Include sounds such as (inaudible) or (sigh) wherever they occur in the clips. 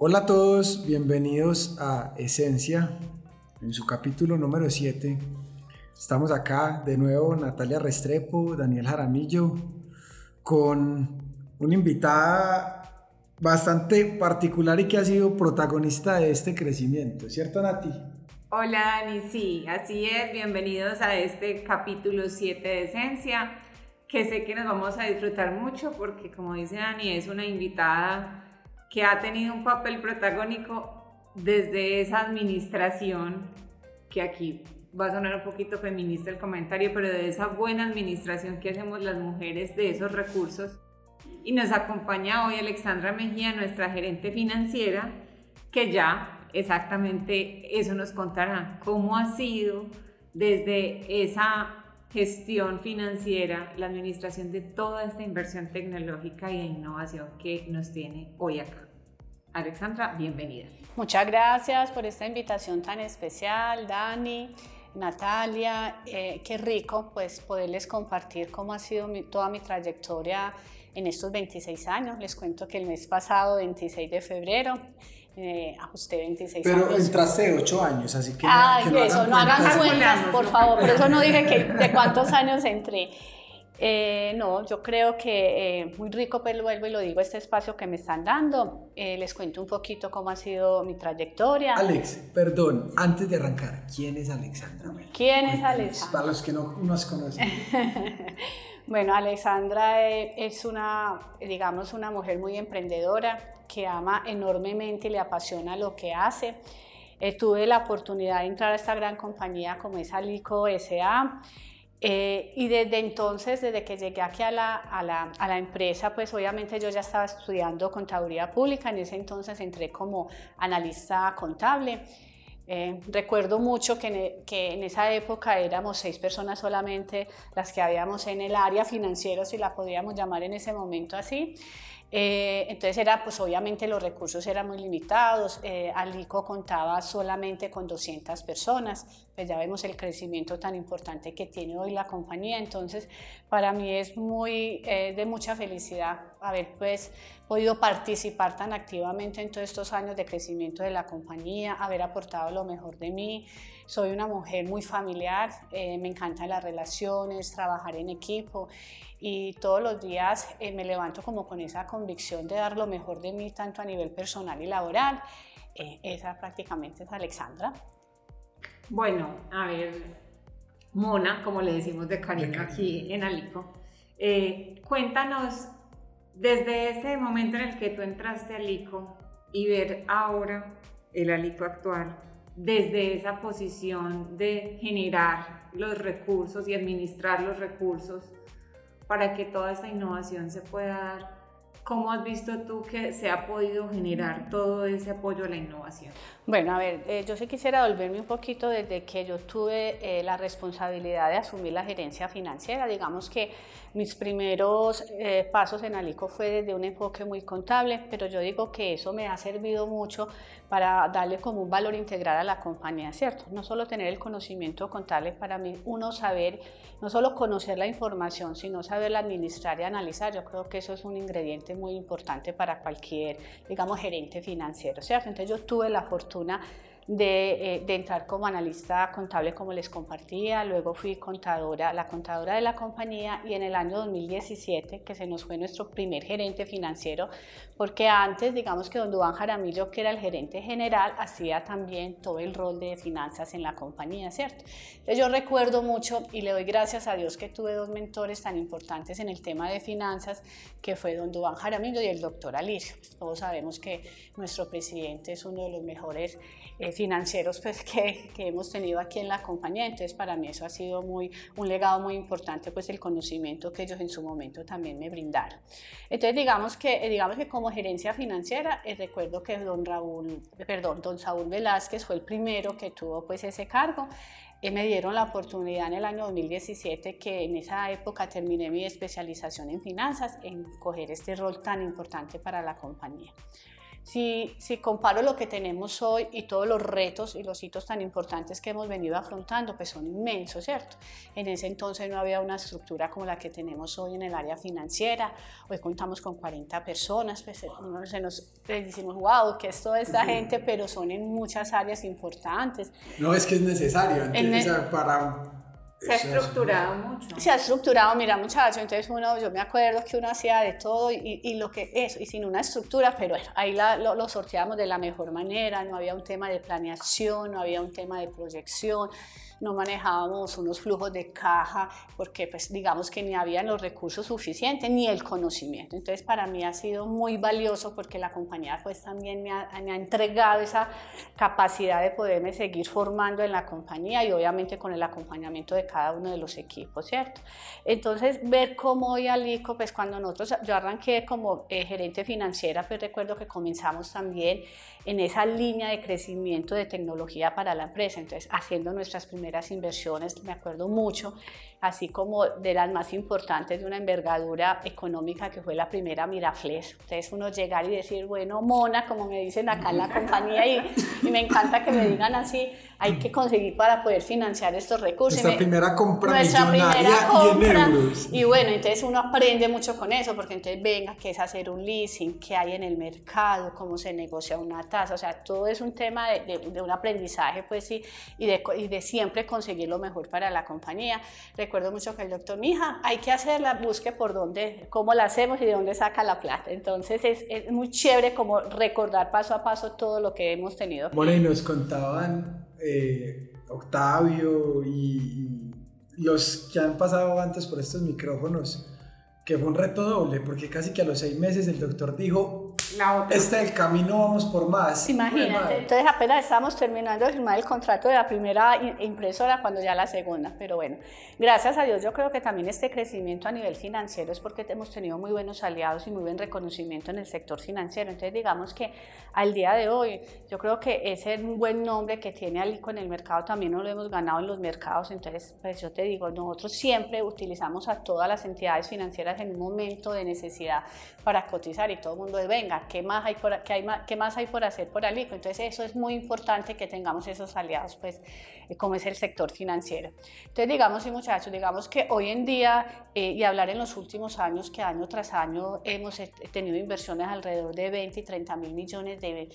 Hola a todos, bienvenidos a Esencia, en su capítulo número 7. Estamos acá de nuevo Natalia Restrepo, Daniel Jaramillo, con una invitada bastante particular y que ha sido protagonista de este crecimiento, ¿cierto Nati? Hola Dani, sí, así es, bienvenidos a este capítulo 7 de Esencia, que sé que nos vamos a disfrutar mucho porque como dice Dani, es una invitada que ha tenido un papel protagónico desde esa administración, que aquí va a sonar un poquito feminista el comentario, pero de esa buena administración que hacemos las mujeres de esos recursos. Y nos acompaña hoy Alexandra Mejía, nuestra gerente financiera, que ya exactamente eso nos contará, cómo ha sido desde esa gestión financiera, la administración de toda esta inversión tecnológica y de innovación que nos tiene hoy acá. Alexandra, bienvenida. Muchas gracias por esta invitación tan especial, Dani, Natalia. Eh, qué rico pues poderles compartir cómo ha sido toda mi trayectoria en estos 26 años. Les cuento que el mes pasado, 26 de febrero, eh, ajusté 26 Pero años. Pero entraste de 8 años, así que, Ay, que no eso, hagan no hagan cuentas. cuentas, por favor. Por eso no dije que, de cuántos años entré. Eh, no, yo creo que eh, muy rico, pero vuelvo y lo digo, este espacio que me están dando. Eh, les cuento un poquito cómo ha sido mi trayectoria. Alex, perdón, antes de arrancar, ¿quién es Alexandra? Bueno, ¿Quién es Alexandra? Para los que no nos conocen. (laughs) Bueno, Alexandra eh, es una, digamos, una mujer muy emprendedora que ama enormemente y le apasiona lo que hace. Eh, tuve la oportunidad de entrar a esta gran compañía como es Alico SA. Eh, y desde entonces, desde que llegué aquí a la, a, la, a la, empresa, pues obviamente yo ya estaba estudiando contaduría pública, en ese entonces entré como analista contable. Eh, recuerdo mucho que en, que en, esa época éramos seis personas solamente las que habíamos en el área financiera, si la podíamos llamar en ese momento así. Eh, entonces era, pues obviamente los recursos eran muy limitados, eh, Alico contaba solamente con 200 personas, pues ya vemos el crecimiento tan importante que tiene hoy la compañía, entonces para mí es muy eh, de mucha felicidad haber pues podido participar tan activamente en todos estos años de crecimiento de la compañía, haber aportado lo mejor de mí, soy una mujer muy familiar, eh, me encantan las relaciones, trabajar en equipo y todos los días eh, me levanto como con esa convicción de dar lo mejor de mí tanto a nivel personal y laboral. Eh, esa prácticamente es Alexandra. Bueno, a ver, Mona, como le decimos de cariño aquí en Alico, eh, cuéntanos desde ese momento en el que tú entraste a Alico y ver ahora el Alico actual, desde esa posición de generar los recursos y administrar los recursos para que toda esta innovación se pueda dar. ¿Cómo has visto tú que se ha podido generar todo ese apoyo a la innovación? Bueno, a ver, eh, yo sí quisiera volverme un poquito desde que yo tuve eh, la responsabilidad de asumir la gerencia financiera. Digamos que mis primeros eh, pasos en Alico fue desde un enfoque muy contable, pero yo digo que eso me ha servido mucho para darle como un valor integral a la compañía, ¿cierto? No solo tener el conocimiento contable, para mí uno saber, no solo conocer la información, sino saberla administrar y analizar. Yo creo que eso es un ingrediente muy importante para cualquier, digamos, gerente financiero, ¿cierto? Entonces yo tuve la fortuna de, eh, de, entrar como analista contable como les compartía, luego fui contadora, la contadora de la compañía y en el año 2017, que se nos fue nuestro primer gerente financiero, porque antes, digamos que don Duván Jaramillo, que era el gerente general, hacía también todo el rol de finanzas en la compañía, ¿cierto? Entonces yo recuerdo mucho y le doy gracias a Dios que tuve dos mentores tan importantes en el tema de finanzas, que fue don Duván Jaramillo y el doctor Alirio. Pues todos sabemos que nuestro presidente es uno de los mejores eh, financieros pues, que, que, hemos tenido aquí en la compañía. Entonces, para mí eso ha sido muy, un legado muy importante, pues el conocimiento que ellos en su momento también me brindaron. Entonces, digamos que, digamos que como gerencia financiera, eh, recuerdo que don Raúl, perdón, don Saúl Velázquez fue el primero que tuvo pues ese cargo. Eh, me dieron la oportunidad en el año 2017, que en esa época terminé mi especialización en finanzas, en coger este rol tan importante para la compañía. Si, si comparo lo que tenemos hoy y todos los retos y los hitos tan importantes que hemos venido afrontando, pues son inmensos, ¿cierto? En ese entonces no había una estructura como la que tenemos hoy en el área financiera. Hoy contamos con 40 personas, pues se nos pues, decimos, wow, que es toda esta gente, pero son en muchas áreas importantes. No es que es necesario, para se ha estructurado mucho. Se ha estructurado, mira muchachos, entonces uno, yo me acuerdo que uno hacía de todo y, y lo que es, y sin una estructura, pero ahí la, lo, lo, sorteamos de la mejor manera, no había un tema de planeación, no había un tema de proyección, no manejábamos unos flujos de caja porque pues digamos que ni había los recursos suficientes ni el conocimiento. Entonces para mí ha sido muy valioso porque la compañía pues también me ha, me ha entregado esa capacidad de poderme seguir formando en la compañía y obviamente con el acompañamiento de cada uno de los equipos, ¿cierto? Entonces ver cómo hoy Alico, pues cuando nosotros, yo arranqué como eh, gerente financiera, pues recuerdo que comenzamos también en esa línea de crecimiento de tecnología para la empresa, entonces haciendo nuestras primeras inversiones, me acuerdo mucho, así como de las más importantes de una envergadura económica que fue la primera Mirafles. Entonces uno llegar y decir, bueno, mona, como me dicen acá en la compañía, y, y me encanta que me digan así, hay que conseguir para poder financiar estos recursos. Nuestra primera compra nuestra primera compra, y, y bueno, entonces uno aprende mucho con eso, porque entonces venga, qué es hacer un leasing, qué hay en el mercado, cómo se negocia una tasa, o sea, todo es un tema de, de, de un aprendizaje, pues, y, y, de, y de siempre conseguir lo mejor para la compañía. Recuerdo mucho que el doctor, mija, hay que hacerla, busque por dónde, cómo la hacemos y de dónde saca la plata. Entonces es, es muy chévere como recordar paso a paso todo lo que hemos tenido. Bueno, y nos contaban eh, Octavio y, y los que han pasado antes por estos micrófonos, que fue un reto doble, porque casi que a los seis meses el doctor dijo, este es el camino, vamos por más. Imagínate, entonces apenas estamos terminando de firmar el contrato de la primera impresora cuando ya la segunda, pero bueno, gracias a Dios yo creo que también este crecimiento a nivel financiero es porque hemos tenido muy buenos aliados y muy buen reconocimiento en el sector financiero, entonces digamos que al día de hoy yo creo que ese buen nombre que tiene Alico en el mercado. También no lo hemos ganado en los mercados, entonces pues yo te digo, nosotros siempre utilizamos a todas las entidades financieras en un momento de necesidad para cotizar y todo el mundo venga, ¿qué más hay por, qué hay más, qué más hay por hacer por Alico? Entonces eso es muy importante que tengamos esos aliados, pues, como es el sector financiero. Entonces digamos, y muchachos, digamos que hoy en día, eh, y hablar en los últimos años, que año tras año hemos tenido inversiones alrededor de 20 y 30 mil millones de,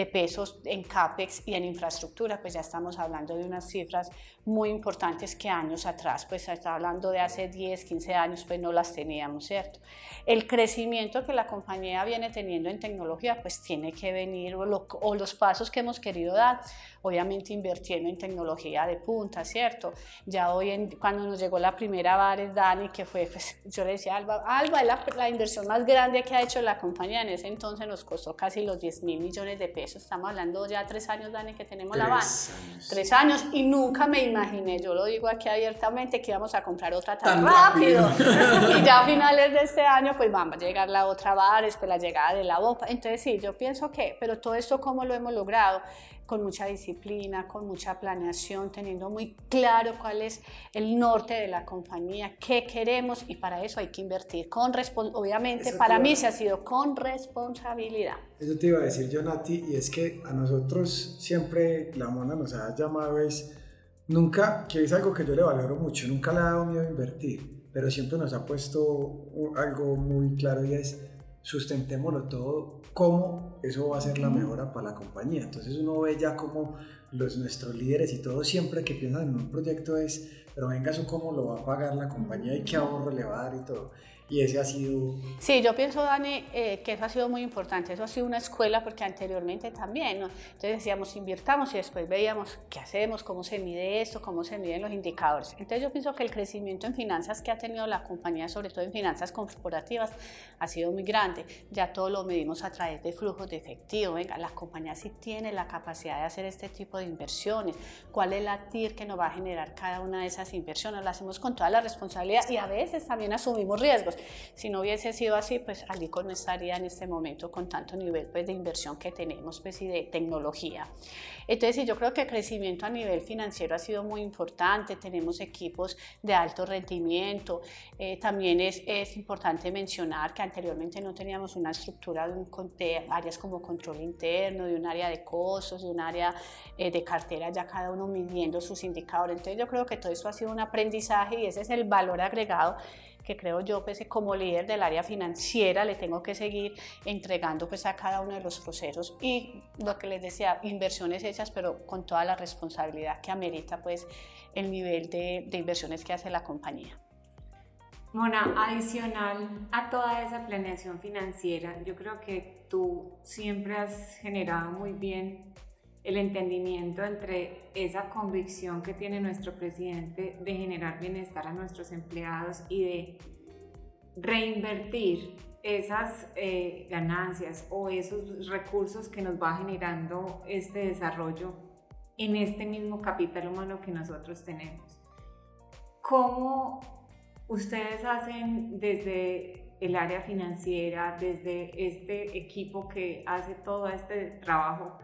de pesos en CAPEX y en infraestructura, pues ya estamos hablando de unas cifras muy importantes que años atrás, pues está hablando de hace 10, 15 años, pues no las teníamos, ¿cierto? El crecimiento que la compañía viene teniendo en tecnología, pues tiene que venir, o, lo, o los pasos que hemos querido dar, obviamente invirtiendo en tecnología de punta, ¿cierto? Ya hoy, en, cuando nos llegó la primera Bares, Dani, que fue, pues (laughs) yo le decía, Alba, Alba es la, la inversión más grande que ha hecho la compañía, en ese entonces nos costó casi los 10 mil millones de pesos, estamos hablando ya tres años, Dani, que tenemos tres la van, años. tres años, y nunca me imaginé, yo lo digo aquí abiertamente, que íbamos a comprar otra tan, tan rápido. rápido. y ya a finales de este año, pues vamos a llegar la otra bar, después la llegada de la boca. Entonces sí, yo pienso que, pero todo esto, ¿cómo lo hemos logrado? Con mucha disciplina, con mucha planeación, teniendo muy claro cuál es el norte de la compañía, qué queremos y para eso hay que invertir. Con obviamente, eso para mí se ha sido con responsabilidad. Eso te iba a decir yo, Nati, y es que a nosotros siempre la mona nos ha llamado es Nunca, que es algo que yo le valoro mucho, nunca le ha dado miedo a invertir, pero siempre nos ha puesto algo muy claro y es sustentémoslo todo, cómo eso va a ser la mejora para la compañía. Entonces uno ve ya como los, nuestros líderes y todo siempre que piensan en un proyecto es, pero venga, eso cómo lo va a pagar la compañía y qué ahorro le va a dar y todo. Y ese ha sido... Sí, yo pienso, Dani, eh, que eso ha sido muy importante. Eso ha sido una escuela porque anteriormente también, ¿no? Entonces decíamos, invirtamos y después veíamos qué hacemos, cómo se mide esto, cómo se miden los indicadores. Entonces yo pienso que el crecimiento en finanzas que ha tenido la compañía, sobre todo en finanzas corporativas, ha sido muy grande. Ya todo lo medimos a través de flujos de efectivo. Venga, la compañía sí tiene la capacidad de hacer este tipo de inversiones. ¿Cuál es la TIR que nos va a generar cada una de esas inversiones? Lo hacemos con toda la responsabilidad y a veces también asumimos riesgos Si no hubiese sido así, pues Alico no estaría en este momento con tanto nivel pues, de inversión que tenemos pues, y de tecnología. Entonces, yo creo que el crecimiento a nivel financiero ha sido muy importante. Tenemos equipos de alto rendimiento. Eh, también es, es, importante mencionar que anteriormente no teníamos una estructura de, un, de áreas como control interno, de un área de costos, de un área eh, de cartera, ya cada uno midiendo sus indicadores. Entonces, yo creo que todo eso ha sido un aprendizaje y ese es el valor agregado que creo yo pues como líder del área financiera le tengo que seguir entregando pues a cada uno de los procesos y lo que les decía, inversiones hechas pero con toda la responsabilidad que amerita pues el nivel de, de inversiones que hace la compañía. Mona, adicional a toda esa planeación financiera, yo creo que tú siempre has generado muy bien el entendimiento entre esa convicción que tiene nuestro presidente de generar bienestar a nuestros empleados y de reinvertir esas eh, ganancias o esos recursos que nos va generando este desarrollo en este mismo capital humano que nosotros tenemos. ¿Cómo ustedes hacen desde el área financiera, desde este equipo que hace todo este trabajo?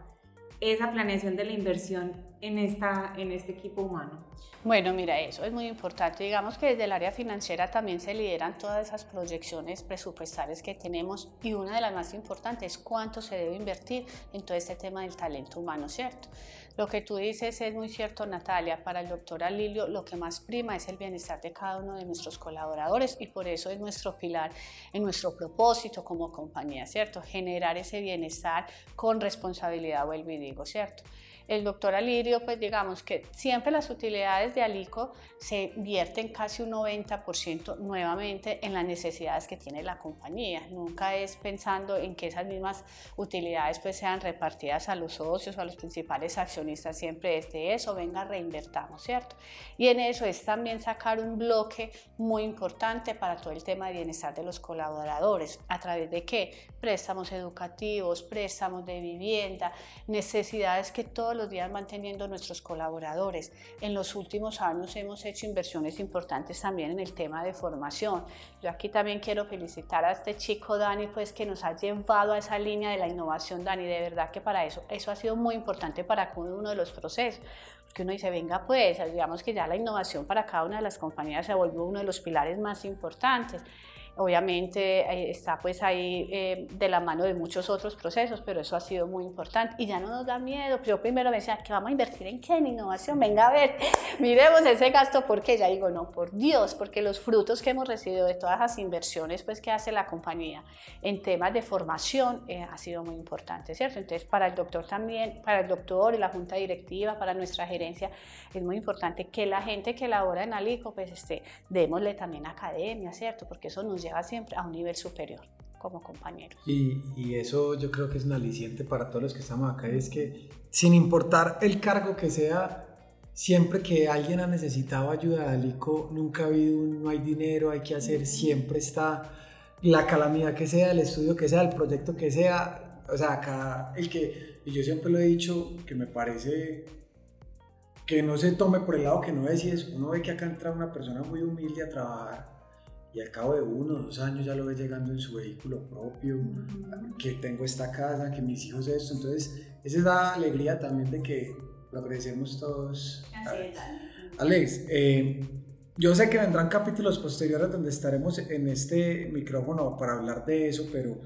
Esa planeación de la inversión en, esta, en este equipo humano? Bueno, mira, eso es muy importante. Digamos que desde el área financiera también se lideran todas esas proyecciones presupuestales que tenemos y una de las más importantes es cuánto se debe invertir en todo este tema del talento humano, ¿cierto? Lo que tú dices es muy cierto, Natalia. Para el doctor Alilio, lo que más prima es el bienestar de cada uno de nuestros colaboradores y por eso es nuestro pilar en nuestro propósito como compañía, ¿cierto? Generar ese bienestar con responsabilidad, vuelvo y digo, ¿cierto? El doctor Alirio, pues digamos que siempre las utilidades de Alico se vierten casi un 90% nuevamente en las necesidades que tiene la compañía. Nunca es pensando en que esas mismas utilidades pues sean repartidas a los socios o a los principales accionistas, siempre es de eso, venga, reinvertamos, ¿cierto? Y en eso es también sacar un bloque muy importante para todo el tema de bienestar de los colaboradores, a través de qué? Préstamos educativos, préstamos de vivienda, necesidades que todos los días manteniendo nuestros colaboradores. En los últimos años hemos hecho inversiones importantes también en el tema de formación. Yo aquí también quiero felicitar a este chico Dani, pues que nos ha llevado a esa línea de la innovación, Dani. De verdad que para eso, eso ha sido muy importante para cada uno de los procesos. Porque uno dice, venga pues, digamos que ya la innovación para cada una de las compañías se volvió uno de los pilares más importantes obviamente eh, está pues ahí eh, de la mano de muchos otros procesos, pero eso ha sido muy importante y ya no nos da miedo. Yo primero me decía, ¿que vamos a invertir en qué? En innovación, venga a ver, (laughs) miremos ese gasto, porque ya digo, no, por Dios, porque los frutos que hemos recibido de todas las inversiones pues que hace la compañía en temas de formación eh, ha sido muy importante, ¿cierto? Entonces para el doctor también, para el doctor y la junta directiva, para nuestra gerencia, es muy importante que la gente que labora en Alico pues este, démosle también academia, ¿cierto? Porque eso nos lleva siempre a un nivel superior como compañeros. Y, y, eso yo creo que es un aliciente para todos los que estamos acá, es que sin importar el cargo que sea, siempre que alguien ha necesitado ayuda de Alico, nunca ha habido un no hay dinero, hay que hacer, siempre está la calamidad que sea, el estudio que sea, el proyecto que sea, o sea, acá el que, y yo siempre lo he dicho, que me parece que no se tome por el lado que no es, y es, uno ve que acá entra una persona muy humilde a trabajar y al cabo de uno o dos años ya lo ves llegando en su vehículo propio, que tengo esta casa, que mis hijos esto, entonces esa es la alegría también de que lo agradecemos todos. Alex, eh, yo sé que vendrán capítulos posteriores donde estaremos en este micrófono para hablar de eso, pero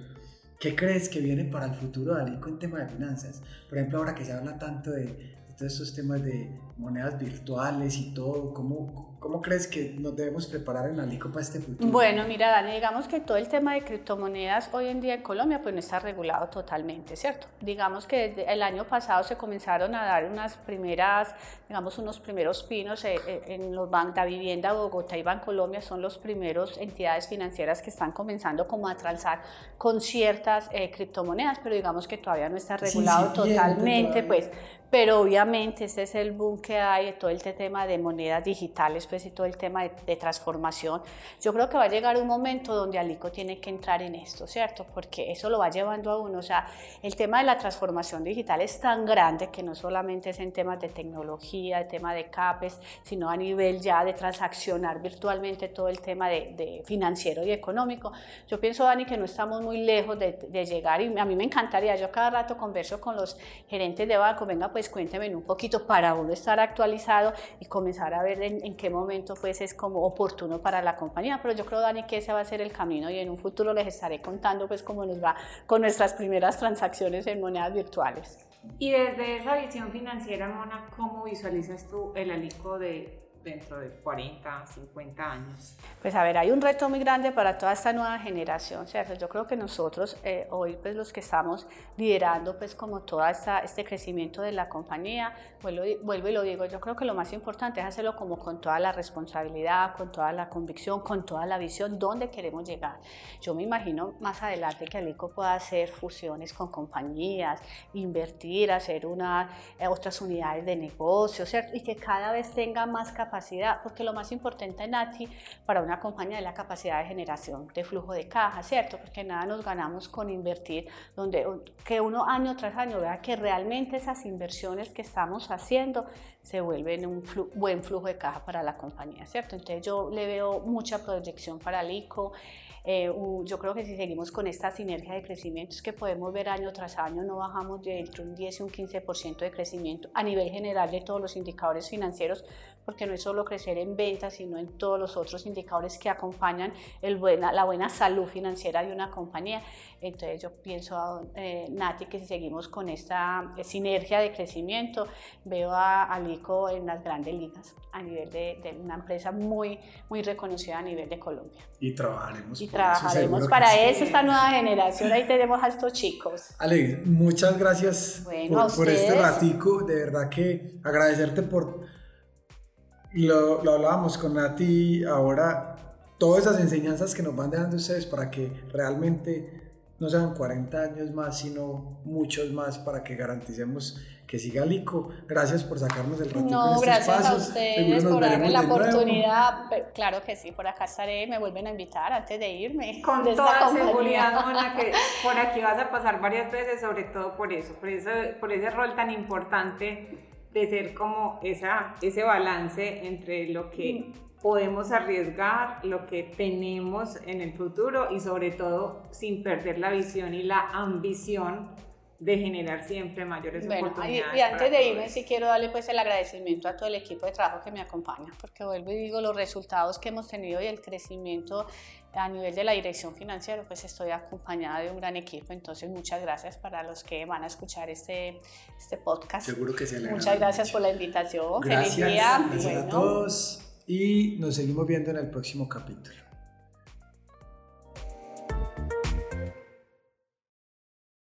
¿qué crees que viene para el futuro de Alico en tema de finanzas? Por ejemplo, ahora que se habla tanto de, de todos estos temas de monedas virtuales y todo, ¿cómo, ¿Cómo crees que nos debemos preparar en Alico para este futuro? Bueno, mira, Dani, digamos que todo el tema de criptomonedas hoy en día en Colombia pues no está regulado totalmente, ¿cierto? Digamos que desde el año pasado se comenzaron a dar unas primeras, digamos, unos primeros pinos eh, eh, en los bancos de vivienda Bogotá y Bancolombia son los primeros entidades financieras que están comenzando como a transar con ciertas eh, criptomonedas, pero digamos que todavía no está regulado totalmente, pues, pero obviamente ese es el boom que hay de todo este tema de monedas digitales pues y todo el tema de, de, transformación, yo creo que va a llegar un momento donde Alico tiene que entrar en esto, ¿cierto? Porque eso lo va llevando a uno, o sea, el tema de la transformación digital es tan grande que no solamente es en temas de tecnología, de tema de CAPES, sino a nivel ya de transaccionar virtualmente todo el tema de, de financiero y económico. Yo pienso, Dani, que no estamos muy lejos de, de llegar y a mí me encantaría, yo cada rato converso con los gerentes de banco, venga, pues cuénteme un poquito para uno estar actualizado y comenzar a ver en, en, qué momento pues es como oportuno para la compañía, pero yo creo, Dani, que ese va a ser el camino y en un futuro les estaré contando pues cómo nos va con nuestras primeras transacciones en monedas virtuales. Y desde esa visión financiera, Mona, ¿cómo visualizas tú el alico de dentro de 40, 50 años? Pues a ver, hay un reto muy grande para toda esta nueva generación, ¿cierto? Yo creo que nosotros eh, hoy, pues los que estamos liderando, pues como todo este crecimiento de la compañía, vuelvo, vuelvo y lo digo, yo creo que lo más importante es hacerlo como con toda la responsabilidad, con toda la convicción, con toda la visión, dónde queremos llegar. Yo me imagino más adelante que Alico pueda hacer fusiones con compañías, invertir, hacer una, eh, otras unidades de negocio, ¿cierto? Y que cada vez tenga más capacidad capacidad, porque lo más importante en ATI para una compañía es la capacidad de generación de flujo de caja, ¿cierto? Porque nada nos ganamos con invertir, donde que uno año tras año vea que realmente esas inversiones que estamos haciendo se vuelven un buen flujo de caja para la compañía, ¿cierto? Entonces yo le veo mucha proyección para el ICO. Eh, yo creo que si seguimos con esta sinergia de crecimiento es que podemos ver año tras año, no bajamos de entre un 10 y un 15% de crecimiento a nivel general de todos los indicadores financieros, porque no es solo crecer en ventas, sino en todos los otros indicadores que acompañan el buena, la buena salud financiera de una compañía. Entonces yo pienso, eh, Nati, que si seguimos con esta eh, sinergia de crecimiento, veo a Alico en las grandes ligas a nivel de, de, una empresa muy, muy reconocida a nivel de Colombia. Y trabajaremos. Y trabajaremos para eso, esta nueva generación, ahí tenemos a estos chicos. Ale, muchas gracias bueno, por, por este ratico, de verdad que agradecerte por, lo, lo hablábamos con Nati ahora, todas esas enseñanzas que nos van dejando ustedes para que realmente no sean 40 años más, sino muchos más para que garanticemos que siga Lico. Gracias por sacarnos el ratito no, en gracias espacio. a ustedes por darme la oportunidad. Claro que sí, por acá estaré, me vuelven a invitar antes de irme. Con de toda seguridad, Mona, que (laughs) por aquí vas a pasar varias veces, sobre todo por eso, por, eso, por ese rol tan importante de ser como esa, ese balance entre lo que podemos arriesgar, lo que tenemos en el futuro y sobre todo sin perder la visión y la ambición de generar siempre mayores bueno, oportunidades. Y, y antes de irme, sí quiero darle pues el agradecimiento a todo el equipo de trabajo que me acompaña, porque vuelvo y digo, los resultados que hemos tenido y el crecimiento a nivel de la dirección financiera, pues estoy acompañada de un gran equipo, entonces muchas gracias para los que van a escuchar este, este podcast. Seguro que se Muchas gracias mucho. por la invitación. Gracias, Feliz día. Gracias bueno. a todos y nos seguimos viendo en el próximo capítulo.